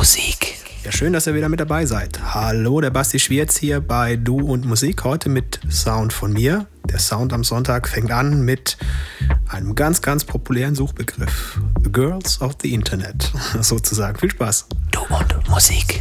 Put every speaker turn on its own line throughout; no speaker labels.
Musik.
Ja, schön, dass ihr wieder mit dabei seid. Hallo, der Basti Schwierz hier bei Du und Musik. Heute mit Sound von mir. Der Sound am Sonntag fängt an mit einem ganz, ganz populären Suchbegriff. The Girls of the Internet. Sozusagen. Viel Spaß.
Du und Musik.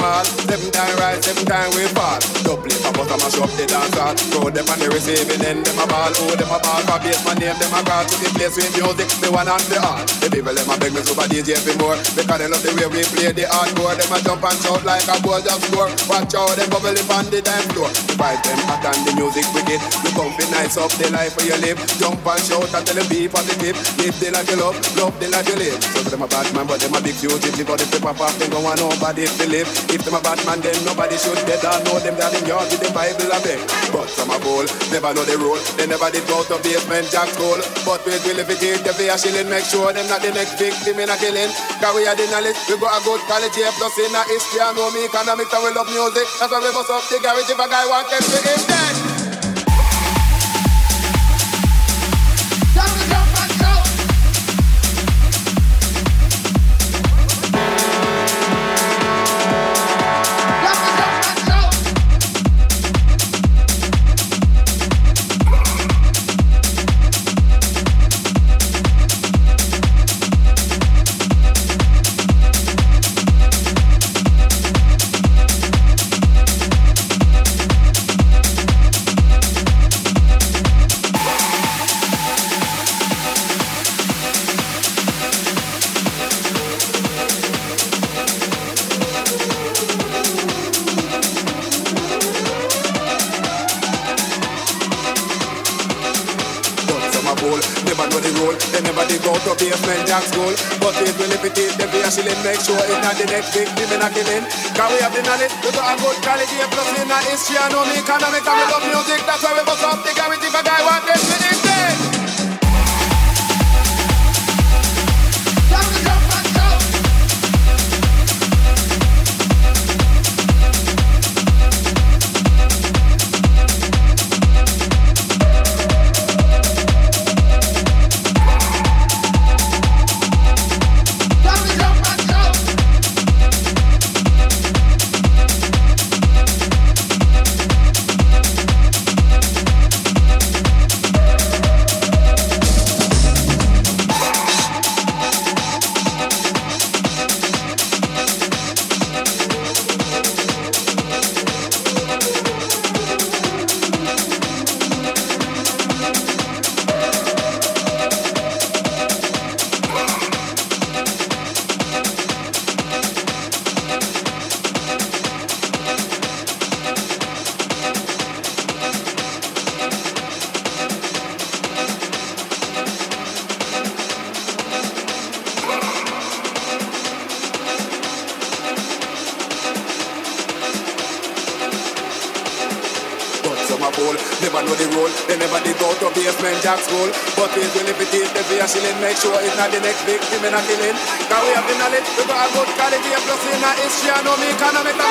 Small. Seven time rise, seven time we fall. Double it, I bust a mash up the dance hall. Throw them on the receiving end, them a ball. Oh, them a ball for my name, them a call to the place with music. The one and the all. The people them a beg me super DJ for more. Because they love the way we play the hardcore. Them a jump and shout like a ball just score. Watch out, them bubbling on the dance floor. The vibe them hot and the music wicked. Come be nice up the life where you live. Jump and shout and tell them be positive. Live the like you love, love the like you live. So them a bad man, but them a big fugitive. But if they pop off, they go want nobody to live. Them a bad man, then nobody should dead. I know them that in yard with the Bible a beg. But some a bowl, never know the rule. They never did go to basement jack school. But we will if it is the a shilling, make sure them not the next victim in a killing. Cause we are the knowledge, we got a good college here, plus in a history, I know me economics and we love music. That's why we bust up the garage if a guy want to get him dead. Music, that's why we not the next victim in a killing. Cause we have the knowledge, we got a good quality, plus in a history, I know me economic, and we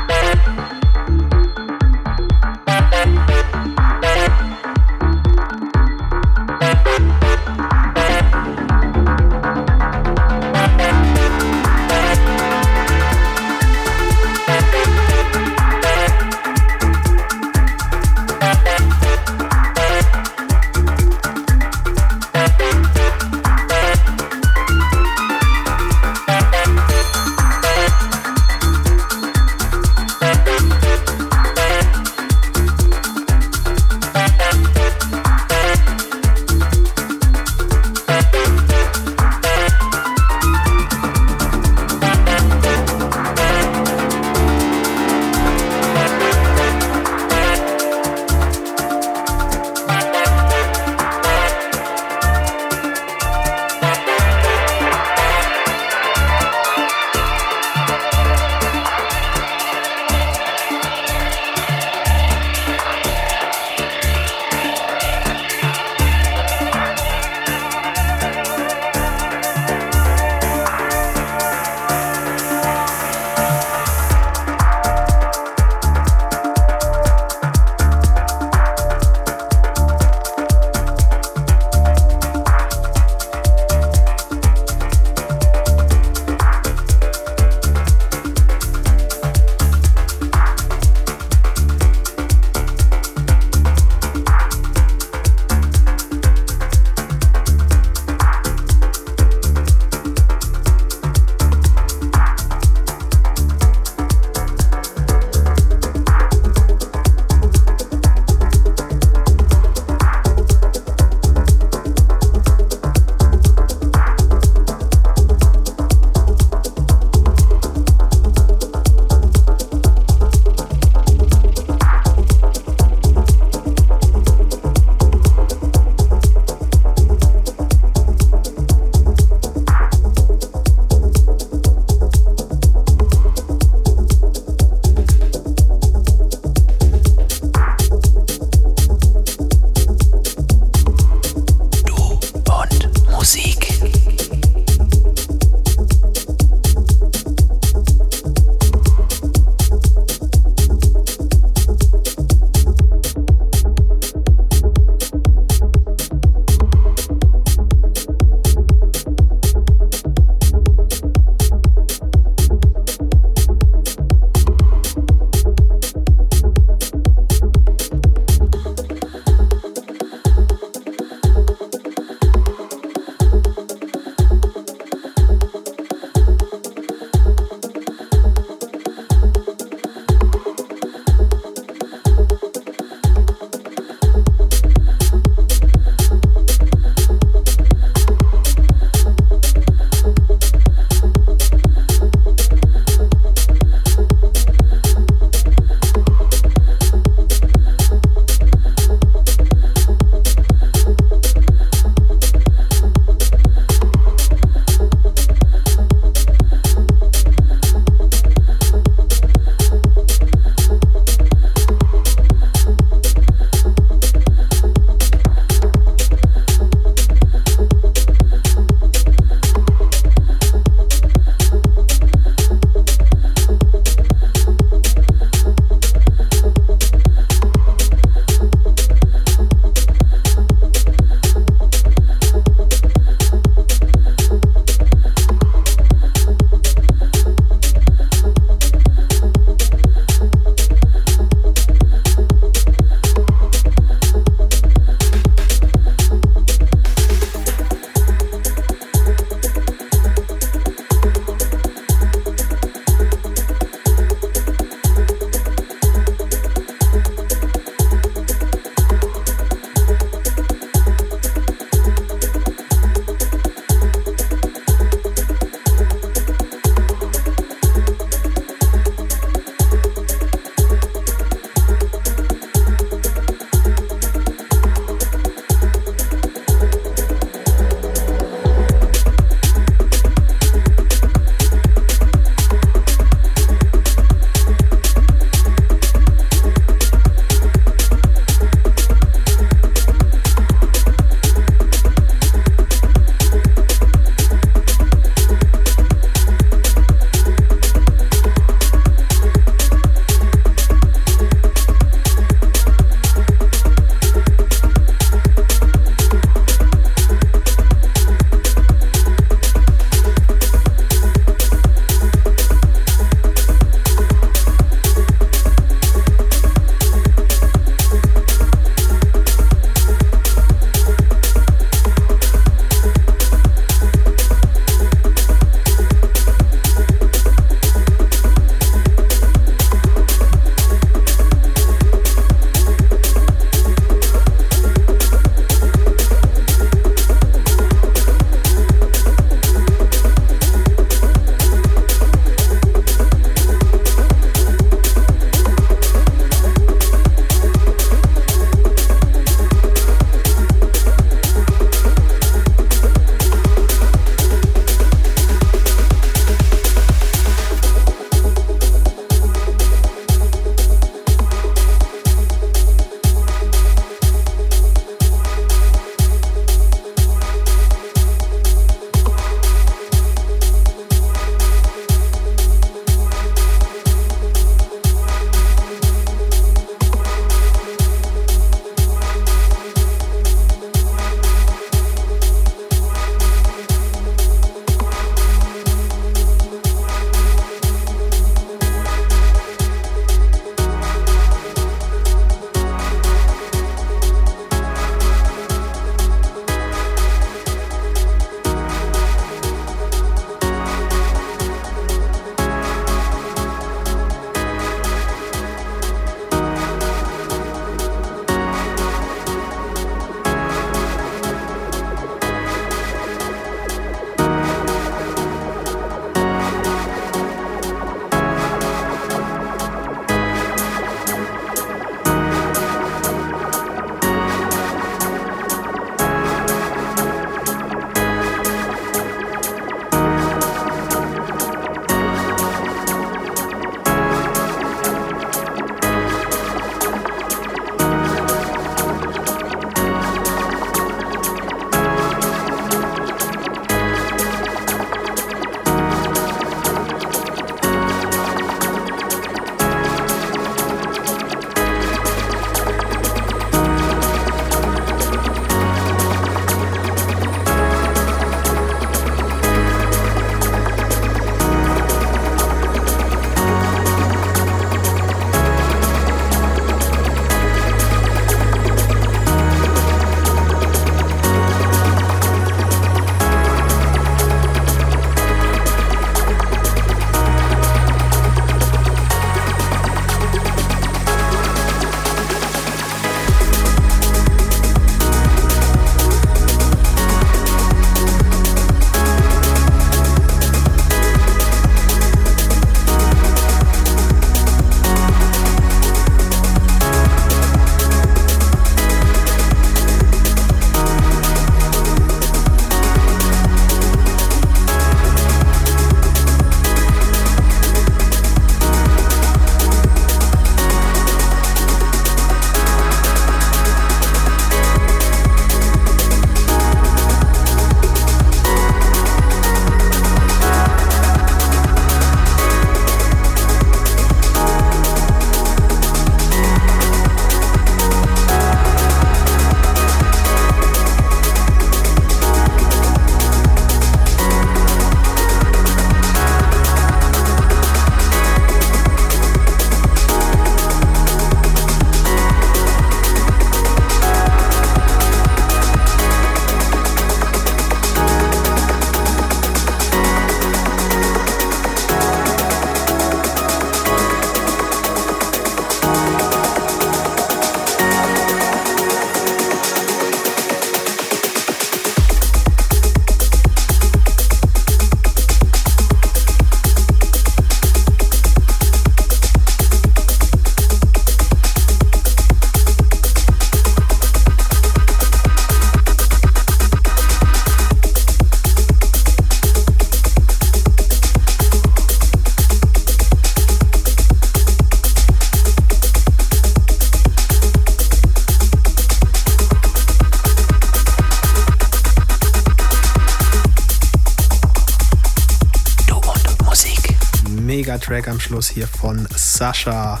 Track am Schluss hier von Sascha.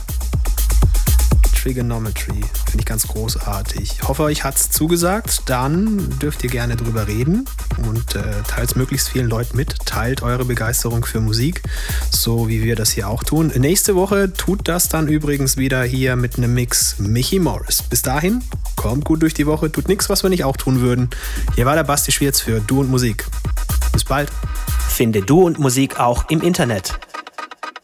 Trigonometry. Finde ich ganz großartig. Ich hoffe, euch hat es zugesagt. Dann dürft ihr gerne drüber reden und äh, teilt es möglichst vielen Leuten mit. Teilt eure Begeisterung für Musik, so wie wir das hier auch tun. Nächste Woche tut das dann übrigens wieder hier mit einem Mix Michi Morris. Bis dahin, kommt gut durch die Woche, tut nichts, was wir nicht auch tun würden. Hier war der Basti Schwierz für Du und Musik. Bis bald.
Finde Du und Musik auch im Internet